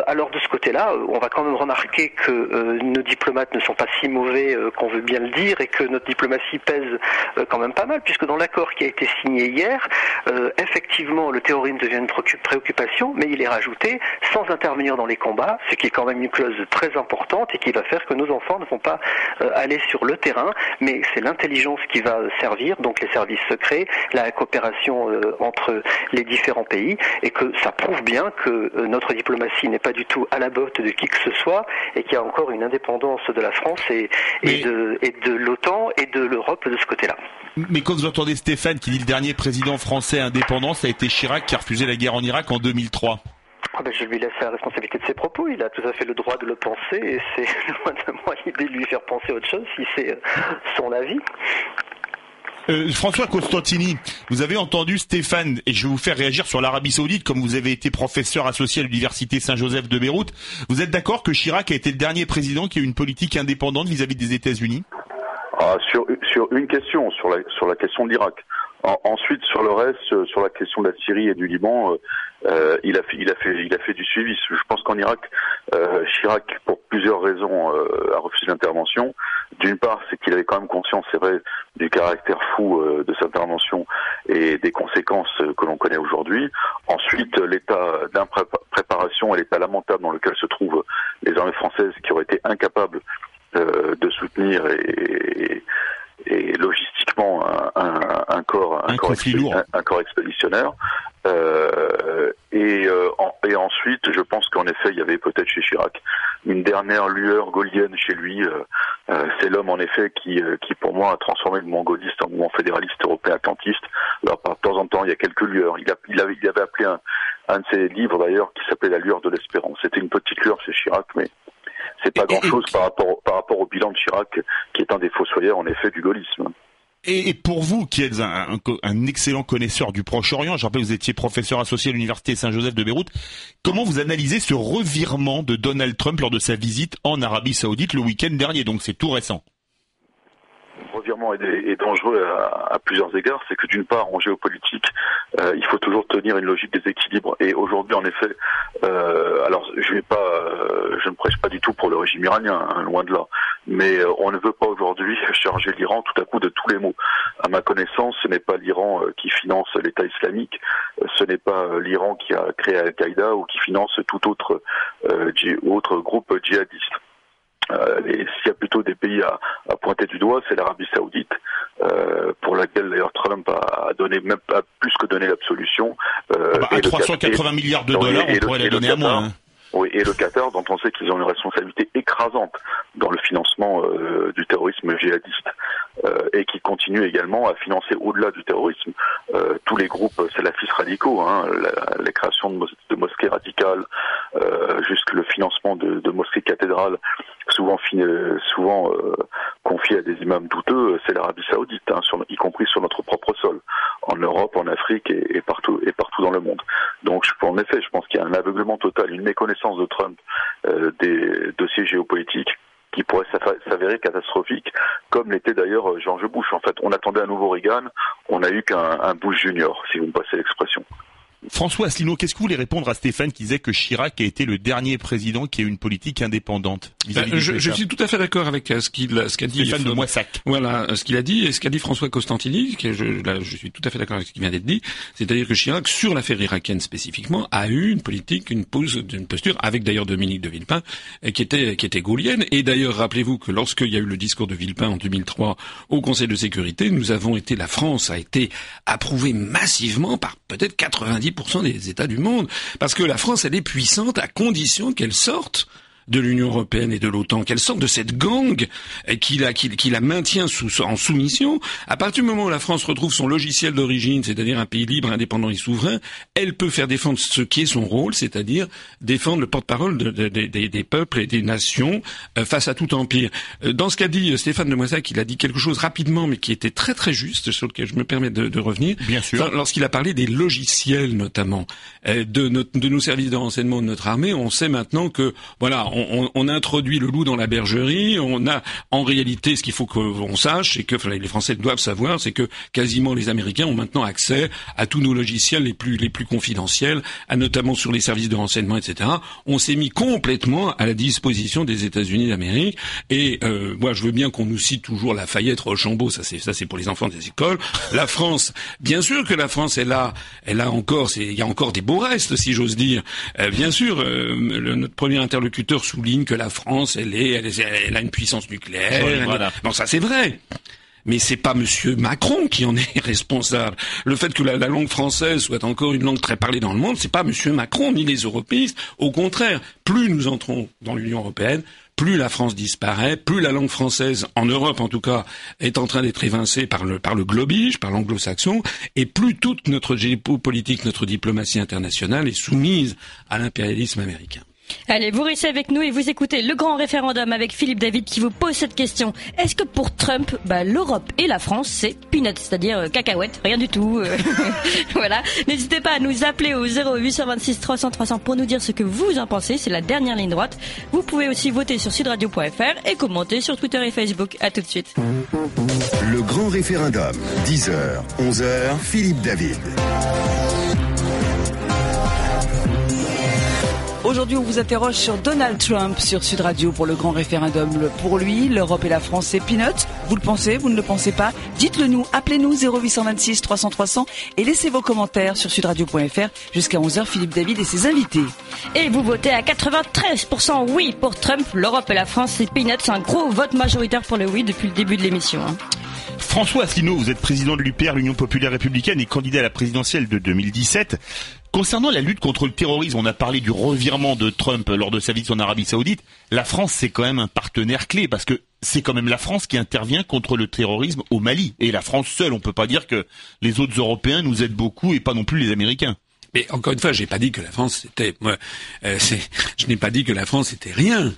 alors de ce côté-là, on va quand même remarquer que nos diplomates ne sont pas si mauvais qu'on veut bien dire et que notre diplomatie pèse euh, quand même pas mal, puisque dans l'accord qui a été signé hier, euh, effectivement, le terrorisme devient une préoccupation, mais il est rajouté sans intervenir dans les combats, ce qui est quand même une clause très importante et qui va faire que nos enfants ne vont pas euh, aller sur le terrain, mais c'est l'intelligence qui va servir, donc les services secrets, la coopération entre les différents pays, et que ça prouve bien que notre diplomatie n'est pas du tout à la botte de qui que ce soit, et qu'il y a encore une indépendance de la France et, et de, de l'OTAN et de l'Europe de ce côté-là. Mais quand vous entendez Stéphane qui dit le dernier président français indépendant, ça a été Chirac qui a refusé la guerre en Irak en 2003. Ah ben, je lui laisse la responsabilité de ses propos. Il a tout à fait le droit de le penser et c'est <laughs> loin de moi l'idée de lui faire penser autre chose si c'est euh, son avis. Euh, François Costantini, vous avez entendu Stéphane, et je vais vous faire réagir sur l'Arabie Saoudite, comme vous avez été professeur associé à l'Université Saint-Joseph de Beyrouth. Vous êtes d'accord que Chirac a été le dernier président qui a eu une politique indépendante vis-à-vis des États-Unis? Ah, sur, sur une question, sur la, sur la question de l'Irak. ensuite, sur le reste, sur la question de la Syrie et du Liban, euh, euh, il a fait, il a fait, il a fait du suivi. Je pense qu'en Irak, euh, Chirac, pour plusieurs raisons, euh, a refusé l'intervention. D'une part, c'est qu'il avait quand même conscience, c'est vrai, du caractère fou de cette intervention et des conséquences que l'on connaît aujourd'hui. Ensuite, l'état d'impréparation et l'état lamentable dans lequel se trouvent les armées françaises, qui auraient été incapables de soutenir et, et logistiquement un, corps un, corps, un, corps expéditionnaire. Euh, et, euh, et ensuite je pense qu'en effet il y avait peut-être chez Chirac une dernière lueur gaulienne chez lui. Euh, c'est l'homme en effet qui qui pour moi a transformé le mouvement gaulliste en mouvement fédéraliste européen atlantiste alors par de temps en temps il y a quelques lueurs. Il, a, il avait il avait appelé un, un de ses livres d'ailleurs qui s'appelait la lueur de l'espérance. C'était une petite lueur chez Chirac mais c'est pas grand-chose par rapport, par rapport au bilan de Chirac, qui est un des fossoyeurs, en effet, du gaullisme. Et, pour vous, qui êtes un, un, excellent connaisseur du Proche-Orient, je rappelle vous étiez professeur associé à l'université Saint-Joseph de Beyrouth, comment vous analysez ce revirement de Donald Trump lors de sa visite en Arabie Saoudite le week-end dernier? Donc c'est tout récent revirement est, dangereux à, plusieurs égards, c'est que d'une part, en géopolitique, euh, il faut toujours tenir une logique des équilibres. Et aujourd'hui, en effet, euh, alors je vais pas, euh, je ne prêche pas du tout pour le régime iranien, hein, loin de là. Mais on ne veut pas aujourd'hui charger l'Iran tout à coup de tous les maux. À ma connaissance, ce n'est pas l'Iran qui finance l'État islamique, ce n'est pas l'Iran qui a créé Al-Qaïda ou qui finance tout autre groupe djihadiste. Euh, s'il y a plutôt des pays à, à pointer du doigt, c'est l'Arabie Saoudite, euh, pour laquelle d'ailleurs Trump a, donné même pas plus que donné l'absolution. Euh, ah bah, à 380 milliards de dollars, on pourrait les donner à moins. Hein. Oui, et le Qatar, dont on sait qu'ils ont une responsabilité écrasante dans le financement euh, du terrorisme djihadiste, euh, et qui continue également à financer au-delà du terrorisme euh, tous les groupes salafistes radicaux, hein, la, création de, mosquées radicales, jusque le financement de, mosquées cathédrales, souvent, souvent confiées à des imams douteux, c'est l'Arabie Saoudite, hein, y compris sur notre propre sol. en Europe, en Afrique et partout dans le monde. Donc, en effet, je pense qu'il y a un aveuglement total, une méconnaissance de Trump euh, des dossiers géopolitiques qui pourrait s'avérer catastrophique, comme l'était d'ailleurs euh, George Bush. En fait, on attendait un nouveau Reagan, on n'a eu qu'un Bush junior, si vous me passez l'expression. François Asselineau, qu'est-ce que vous voulez répondre à Stéphane qui disait que Chirac a été le dernier président qui a eu une politique indépendante ben, je, suis tout à fait d'accord avec euh, ce qu'il ce qu'a dit Stéphane de Moissac. Voilà, ce qu'il a dit et ce qu'a dit François Costantini, que je, là, je suis tout à fait d'accord avec ce qui vient d'être dit, c'est-à-dire que Chirac, sur l'affaire irakienne spécifiquement, a eu une politique, une pose, une posture, avec d'ailleurs Dominique de Villepin, euh, qui était qui était gaulienne. Et d'ailleurs, rappelez-vous que lorsqu'il y a eu le discours de Villepin en 2003 au Conseil de sécurité, nous avons été, la France a été approuvée massivement par peut-être 90% des États du monde. Parce que la France, elle est puissante à condition qu'elle sorte de l'Union européenne et de l'OTAN, qu'elle sorte de cette gang qui la, qui, qui la maintient sous, en soumission, à partir du moment où la France retrouve son logiciel d'origine, c'est-à-dire un pays libre, indépendant et souverain, elle peut faire défendre ce qui est son rôle, c'est-à-dire défendre le porte-parole des peuples et des nations euh, face à tout empire. Euh, dans ce qu'a dit euh, Stéphane de Moissac, il a dit quelque chose rapidement, mais qui était très très juste, sur lequel je me permets de, de revenir. Bien sûr. Lorsqu'il a parlé des logiciels, notamment, de, de nos services de renseignement de notre armée, on sait maintenant que, voilà, on, on, introduit le loup dans la bergerie. On a, en réalité, ce qu'il faut qu'on sache, c'est que les Français doivent savoir, c'est que quasiment les Américains ont maintenant accès à tous nos logiciels les plus les plus confidentiels, à notamment sur les services de renseignement, etc. On s'est mis complètement à la disposition des États-Unis d'Amérique. Et euh, moi, je veux bien qu'on nous cite toujours Lafayette, Rochambeau. Ça, c'est ça, c'est pour les enfants des écoles. La France, bien sûr que la France est là. Elle a encore, il y a encore des beaux restes, si j'ose dire. Euh, bien sûr, euh, notre premier interlocuteur souligne que la France, elle est, elle, a une puissance nucléaire. Non, ça c'est vrai. Mais c'est pas Monsieur Macron qui en est <laughs> responsable. Le fait que la, langue française soit encore une langue très parlée dans le monde, c'est pas Monsieur Macron ni les européistes. Au contraire, plus nous entrons dans l'Union européenne, plus la France disparaît, plus la langue française, en Europe en tout cas, est en train d'être évincée par le, par le globige, par l'anglo-saxon, et plus toute notre géopolitique, notre diplomatie internationale est soumise à l'impérialisme américain. Allez, vous restez avec nous et vous écoutez le grand référendum avec Philippe David qui vous pose cette question. Est-ce que pour Trump, bah, l'Europe et la France, c'est peanuts, c'est-à-dire euh, cacahuète, rien du tout. Euh, <laughs> voilà. N'hésitez pas à nous appeler au 0826 300 300 pour nous dire ce que vous en pensez. C'est la dernière ligne droite. Vous pouvez aussi voter sur sudradio.fr et commenter sur Twitter et Facebook. À tout de suite. Le grand référendum, 10h, 11h, Philippe David. Aujourd'hui, on vous interroge sur Donald Trump sur Sud Radio pour le grand référendum. Pour lui, l'Europe et la France, c'est peanuts. Vous le pensez, vous ne le pensez pas? Dites-le nous, appelez-nous 0826 300 300 et laissez vos commentaires sur sudradio.fr jusqu'à 11h, Philippe David et ses invités. Et vous votez à 93% oui pour Trump, l'Europe et la France, c'est peanuts. Un gros vote majoritaire pour le oui depuis le début de l'émission. François Asselineau, vous êtes président de l'UPR, l'Union Populaire Républicaine, et candidat à la présidentielle de 2017. Concernant la lutte contre le terrorisme, on a parlé du revirement de Trump lors de sa visite en Arabie Saoudite. La France, c'est quand même un partenaire clé parce que c'est quand même la France qui intervient contre le terrorisme au Mali. Et la France seule, on peut pas dire que les autres Européens nous aident beaucoup et pas non plus les Américains. Mais encore une fois, pas dit que la France c'était, moi, euh, je n'ai pas dit que la France était rien.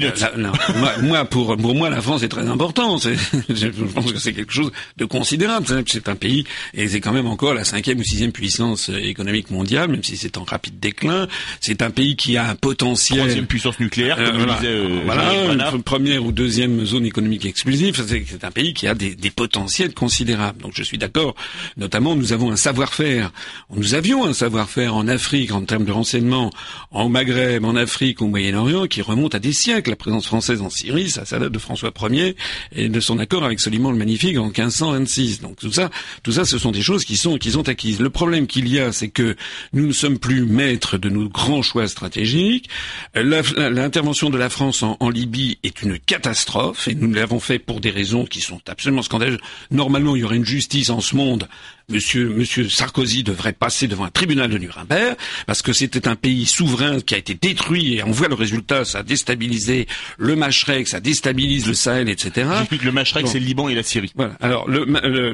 Euh, moi, pour, pour moi, la France est très importante. <laughs> Je pense que c'est quelque chose de considérable. C'est un pays, et c'est quand même encore la cinquième ou sixième puissance économique mondiale, même si c'est en rapide déclin. C'est un pays qui a un potentiel. Troisième puissance nucléaire, comme euh, disait, euh, voilà, première ou deuxième zone économique exclusive. C'est un pays qui a des, des potentiels considérables. Donc je suis d'accord. Notamment, nous avons un savoir-faire. Nous avions un savoir-faire en Afrique en termes de renseignement, en Maghreb, en Afrique, au Moyen-Orient, qui remonte à des siècles la présence française en Syrie, ça, ça date de François Ier et de son accord avec Soliman le Magnifique en 1526. Donc tout ça, tout ça, ce sont des choses qui sont, qui sont acquises. Le problème qu'il y a, c'est que nous ne sommes plus maîtres de nos grands choix stratégiques. L'intervention de la France en, en, Libye est une catastrophe et nous l'avons fait pour des raisons qui sont absolument scandaleuses. Normalement, il y aurait une justice en ce monde Monsieur, Monsieur Sarkozy devrait passer devant un tribunal de Nuremberg parce que c'était un pays souverain qui a été détruit et on voit le résultat, ça a déstabilisé le Machrek, ça déstabilise le Sahel, etc. J'explique le Machrek, c'est le Liban et la Syrie. Voilà. Alors le,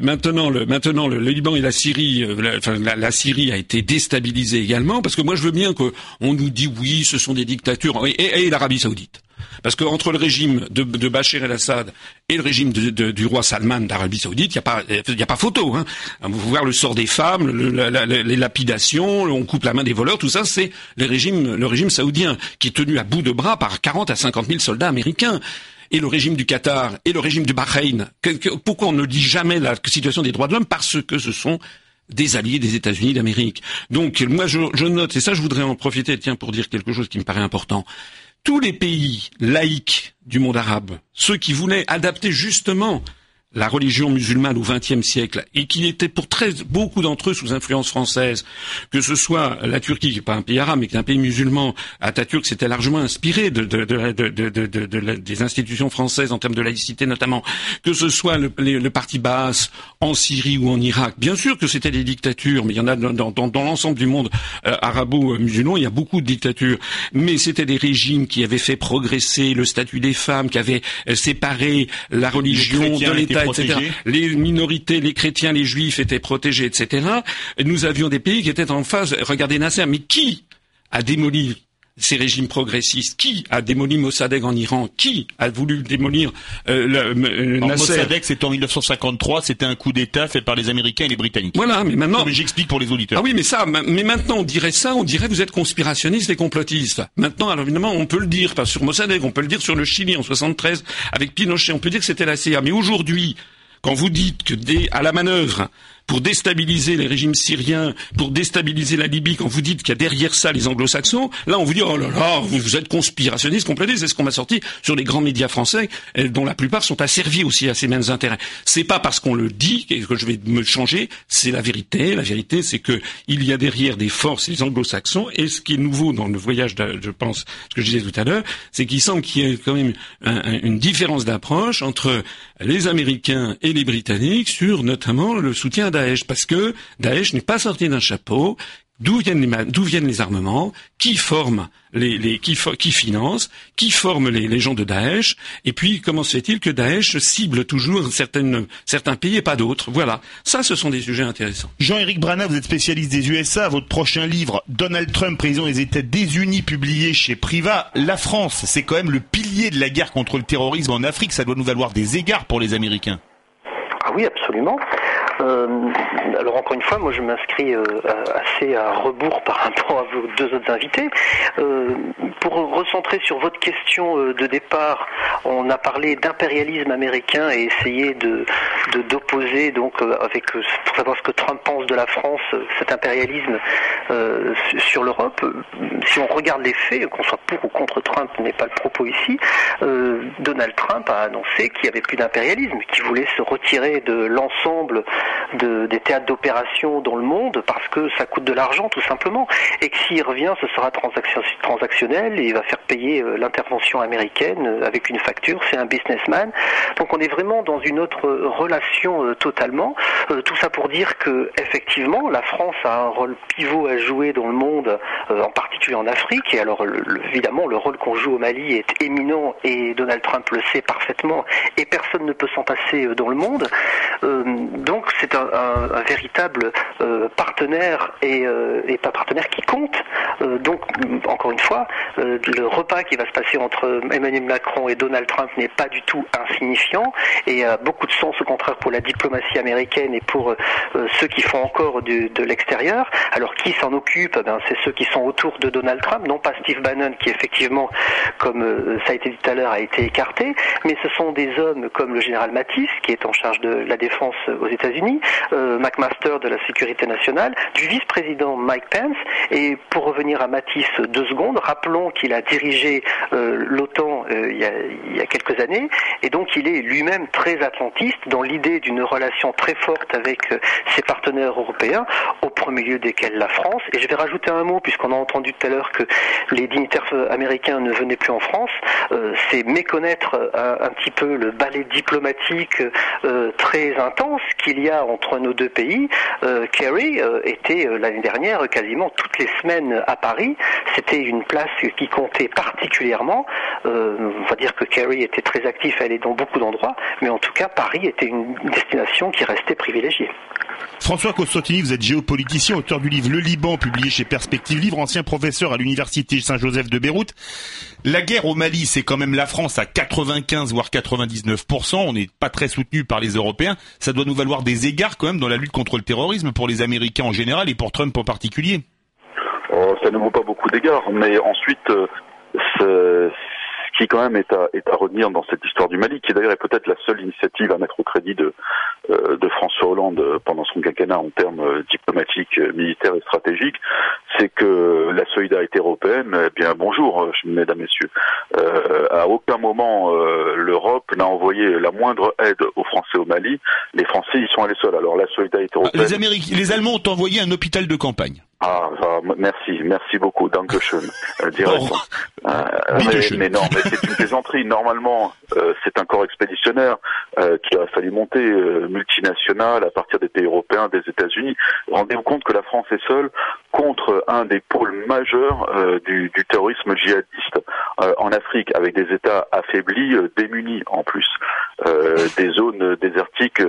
maintenant, le, maintenant le, Liban et la Syrie, euh, la, enfin la, Syrie a été déstabilisée également parce que moi je veux bien qu'on nous dit oui, ce sont des dictatures et, et l'Arabie Saoudite. Parce que entre le régime de, de Bachar el-Assad et le régime du roi Salman d'Arabie Saoudite, il n'y a pas, il a pas photo. Hein. Vous voir le sort des femmes, les lapidations, on coupe la main des voleurs, tout ça, c'est le régime, le régime saoudien qui est tenu à bout de bras par 40 à 50 000 soldats américains et le régime du Qatar et le régime du Bahreïn. Pourquoi on ne dit jamais la situation des droits de l'homme? Parce que ce sont des alliés des États-Unis d'Amérique. Donc moi je, je, note, et ça je voudrais en profiter, tiens, pour dire quelque chose qui me paraît important. Tous les pays laïcs du monde arabe, ceux qui voulaient adapter justement la religion musulmane au XXe siècle et qui était pour très beaucoup d'entre eux sous influence française, que ce soit la Turquie, qui n'est pas un pays arabe mais qui est un pays musulman, Atatürk s'était largement inspiré de, des institutions françaises en termes de laïcité notamment, que ce soit le, parti Baas en Syrie ou en Irak. Bien sûr que c'était des dictatures, mais il y en a dans, dans, l'ensemble du monde euh, arabo-musulman, il y a beaucoup de dictatures, mais c'était des régimes qui avaient fait progresser le statut des femmes, qui avaient euh, séparé la religion de l'État les minorités, les chrétiens, les juifs étaient protégés, etc. Et nous avions des pays qui étaient en phase. Regardez Nasser, mais qui a démoli ces régimes progressistes Qui a démoli Mossadegh en Iran Qui a voulu démolir euh, le, euh, Nasser? Mossadegh, c'était en 1953, c'était un coup d'État fait par les Américains et les Britanniques. Voilà, mais maintenant... mais j'explique pour les auditeurs. Ah oui, mais ça, mais maintenant on dirait ça, on dirait vous êtes conspirationniste et complotiste. Maintenant, alors évidemment, on peut le dire, pas sur Mossadegh, on peut le dire sur le Chili en 73 avec Pinochet, on peut dire que c'était la CIA. Mais aujourd'hui, quand vous dites que dès, à la manœuvre, pour déstabiliser les régimes syriens, pour déstabiliser la Libye, quand vous dites qu'il y a derrière ça les anglo-saxons, là on vous dit oh là là, vous, êtes conspirationniste complété, c'est ce qu'on m'a sorti sur les grands médias français, dont la plupart sont asservis aussi à ces mêmes intérêts. C'est pas parce qu'on le dit que je vais me changer, c'est la vérité. La vérité, c'est que il y a derrière des forces les anglo-saxons, et ce qui est nouveau dans le voyage, je pense, ce que je disais tout à l'heure, c'est qu'il semble qu'il y ait quand même une différence d'approche entre les Américains et les Britanniques sur notamment le soutien à Daesh, parce que Daesh n'est pas sorti d'un chapeau. D'où viennent, les, d'où viennent les armements? Qui forment les, les qui, qui finance? Qui forment les, les, gens de Daesh? Et puis comment se fait-il que Daesh cible toujours certaines, certains pays et pas d'autres? Voilà, ça, ce sont des sujets intéressants. Jean-Éric Brana, vous êtes spécialiste des USA. Votre prochain livre, Donald Trump, président des États désunis, publié chez Priva. La France, c'est quand même le pilier de la guerre contre le terrorisme en Afrique. Ça doit nous valoir des égards pour les Américains. Ah oui, absolument. Euh, alors encore une fois, moi je m'inscris euh, assez à rebours <laughs> par rapport à vos deux autres invités. Euh, pour recentrer sur votre question de départ, on a parlé d'impérialisme américain et essayer de d'opposer donc avec pour savoir ce que Trump pense de la France, cet impérialisme sur l'Europe. Si on regarde les faits, qu'on soit pour ou contre Trump n'est pas le propos ici. Donald Trump a annoncé qu'il n'y avait plus d'impérialisme, qu'il voulait se retirer de l'ensemble de, des théâtres d'opération dans le monde parce que ça coûte de l'argent tout simplement et que s'il revient ce sera transactionnel et il va faire payer euh, l'intervention américaine euh, avec une facture, c'est un businessman. Donc on est vraiment dans une autre relation euh, totalement. tout ça pour dire que effectivement la France a un rôle pivot à jouer dans le monde, en particulier en Afrique et alors évidemment le rôle qu'on joue au Mali est éminent et Donald Trump le sait parfaitement et personne ne peut s'en passer dans le monde. donc c'est un, véritable euh, partenaire euh, et, pas partenaire qui compte. Euh, donc, encore une fois, le repas qui va se passer entre Emmanuel Macron et Donald Trump n'est pas du tout insignifiant et a beaucoup de sens au contraire pour la diplomatie américaine et pour ceux qui font encore de l'extérieur. Alors, qui s'en occupe? Eh ben, C'est ceux qui sont autour de Donald Trump, non pas Steve Bannon qui effectivement, comme ça a été dit tout à l'heure, a été écarté, mais ce sont des hommes comme le général Mattis qui est en charge de la défense aux États-Unis euh, McMaster de la sécurité nationale, du vice-président Mike Pence. Et pour revenir à Matisse deux secondes, rappelons qu'il a dirigé euh, l'OTAN euh, il, y a, quelques années, et donc il est lui-même très atlantiste dans l'idée d'une relation très forte avec ses partenaires européens, au premier lieu desquels la France. Et je vais rajouter un mot, puisqu'on a entendu tout à l'heure que les dignitaires américains ne venaient plus en France, c'est méconnaître un, petit peu le ballet diplomatique très intense qu'il y a entre nos deux pays. Kerry était l'année dernière quasiment toutes les semaines à Paris. C'était une place qui comptait particulièrement. on va dire que Kerry était très actif, elle est dans beaucoup d'endroits, mais en tout cas Paris était une destination qui restait privilégiée. François Costantini, vous êtes géopoliticien, auteur du livre Le Liban, publié chez Perspective Livre, ancien professeur à l'université Saint-Joseph de Beyrouth. La guerre au Mali, c'est quand même la France à 95 voire 99%. On n'est pas très soutenu par les Européens. Ça doit nous valoir des égards quand même dans la lutte contre le terrorisme pour les Américains en général et pour Trump en particulier. Oh, ça ne vaut pas beaucoup d'égards, mais ensuite, euh, qui quand même est à, est à retenir dans cette histoire du Mali, qui d'ailleurs est peut-être la seule initiative à mettre au crédit de, euh, de François Hollande pendant son quinquennat en termes euh, diplomatiques, euh, militaires et stratégiques, c'est que la solidarité européenne, eh bien bonjour, mesdames, messieurs, euh, à aucun moment l'Europe n'a envoyé la moindre aide aux Français au Mali. Les Français, ils sont allés seuls. Alors la solidarité ah, européenne. Les, Américains, les Allemands ont envoyé un hôpital de campagne. Ah, ah, merci, merci beaucoup, Dankeschön, euh, euh, mais, mais, non, mais c'est une plaisanterie. Normalement, euh, c'est un corps expéditionnaire euh, qui a fallu monter multinational à partir des pays européens, des États-Unis. Rendez-vous compte que la France est seule contre un des pôles majeurs du, du, terrorisme djihadiste en Afrique, avec des États affaiblis, démunis en plus, des zones désertiques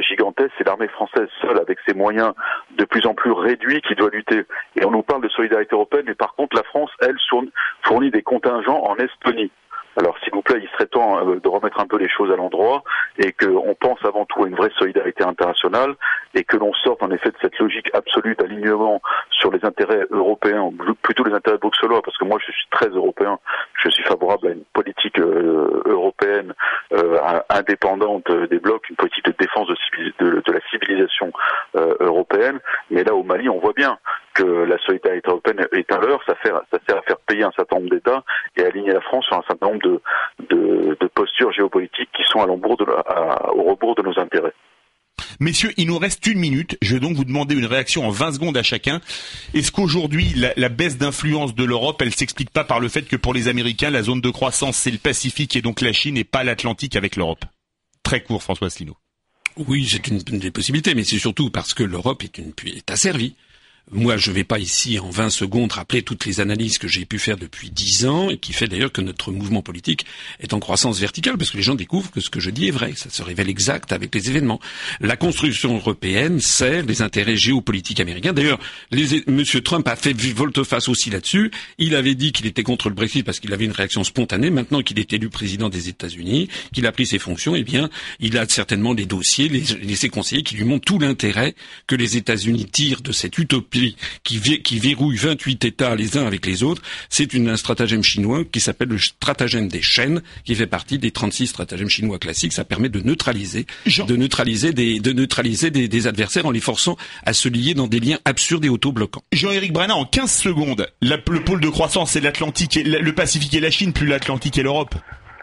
gigantesques. C'est l'armée française seule, avec ses moyens de plus en plus réduits, qui doit lutter. Et on nous parle de solidarité européenne, mais par contre, la France, elle, fournit des contingents en Estonie. Alors, s'il vous plaît, il serait temps euh, de remettre un peu les choses à l'endroit et qu'on pense avant tout à une vraie solidarité internationale et que l'on sorte en effet de cette logique absolue d'alignement sur les intérêts européens, plutôt les intérêts bruxellois, parce que moi je suis très européen, je suis favorable à une politique euh, européenne euh, indépendante des blocs, une politique de défense de, de la civilisation européenne. Mais là, au Mali, on voit bien que la solidarité européenne est à l'heure, ça, sert à faire payer un certain nombre d'États et à aligner la France sur un certain nombre de, de, postures géopolitiques qui sont à, de, au rebours de nos intérêts. Messieurs, il nous reste une minute. Je vais donc vous demander une réaction en 20 secondes à chacun. Est-ce qu'aujourd'hui, la, la, baisse d'influence de l'Europe, elle s'explique pas par le fait que pour les Américains, la zone de croissance, c'est le Pacifique et donc la Chine et pas l'Atlantique avec l'Europe? Très court, François Asselineau. Oui, c'est une, des possibilités, mais c'est surtout parce que l'Europe est, une, est asservie. Moi, je ne vais pas ici en 20 secondes rappeler toutes les analyses que j'ai pu faire depuis 10 ans et qui fait d'ailleurs que notre mouvement politique est en croissance verticale parce que les gens découvrent que ce que je dis est vrai. Ça se révèle exact avec les événements. La construction européenne sert les intérêts géopolitiques américains. D'ailleurs, M. Trump a fait volte-face aussi là-dessus. Il avait dit qu'il était contre le Brexit parce qu'il avait une réaction spontanée. Maintenant qu'il est élu président des États-Unis, qu'il a pris ses fonctions, eh bien, il a certainement les dossiers, les, les ses conseillers qui lui montrent tout l'intérêt que les États-Unis tirent de cette utopie qui, qui verrouille 28 États les uns avec les autres, c'est un stratagème chinois qui s'appelle le stratagème des chaînes, qui fait partie des 36 stratagèmes chinois classiques. Ça permet de neutraliser, de neutraliser, des, de neutraliser des, adversaires en les forçant à se lier dans des liens absurdes et auto-bloquants. Jean-Éric Brana, en 15 secondes, le pôle de croissance, c'est l'Atlantique, le Pacifique et la Chine, plus l'Atlantique et l'Europe.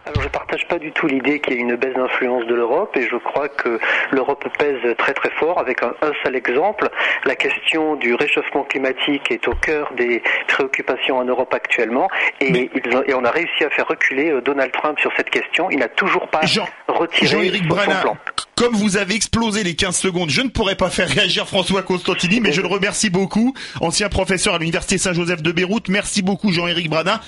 Alors je partage pas du tout l'idée qu'il y ait une baisse d'influence de l'Europe et je crois que l'Europe pèse très très fort avec un, seul exemple. La question du réchauffement climatique est au cœur des préoccupations en Europe actuellement et, et on a réussi à faire reculer euh, Donald Trump sur cette question. Il n'a toujours pas retiré Jean-Éric son Comme vous avez explosé les 15 secondes, je ne pourrais pas faire réagir François Constantini, mais je le remercie beaucoup. Ancien professeur à l'Université Saint-Joseph de Beyrouth. Merci beaucoup Jean-Éric Bradin.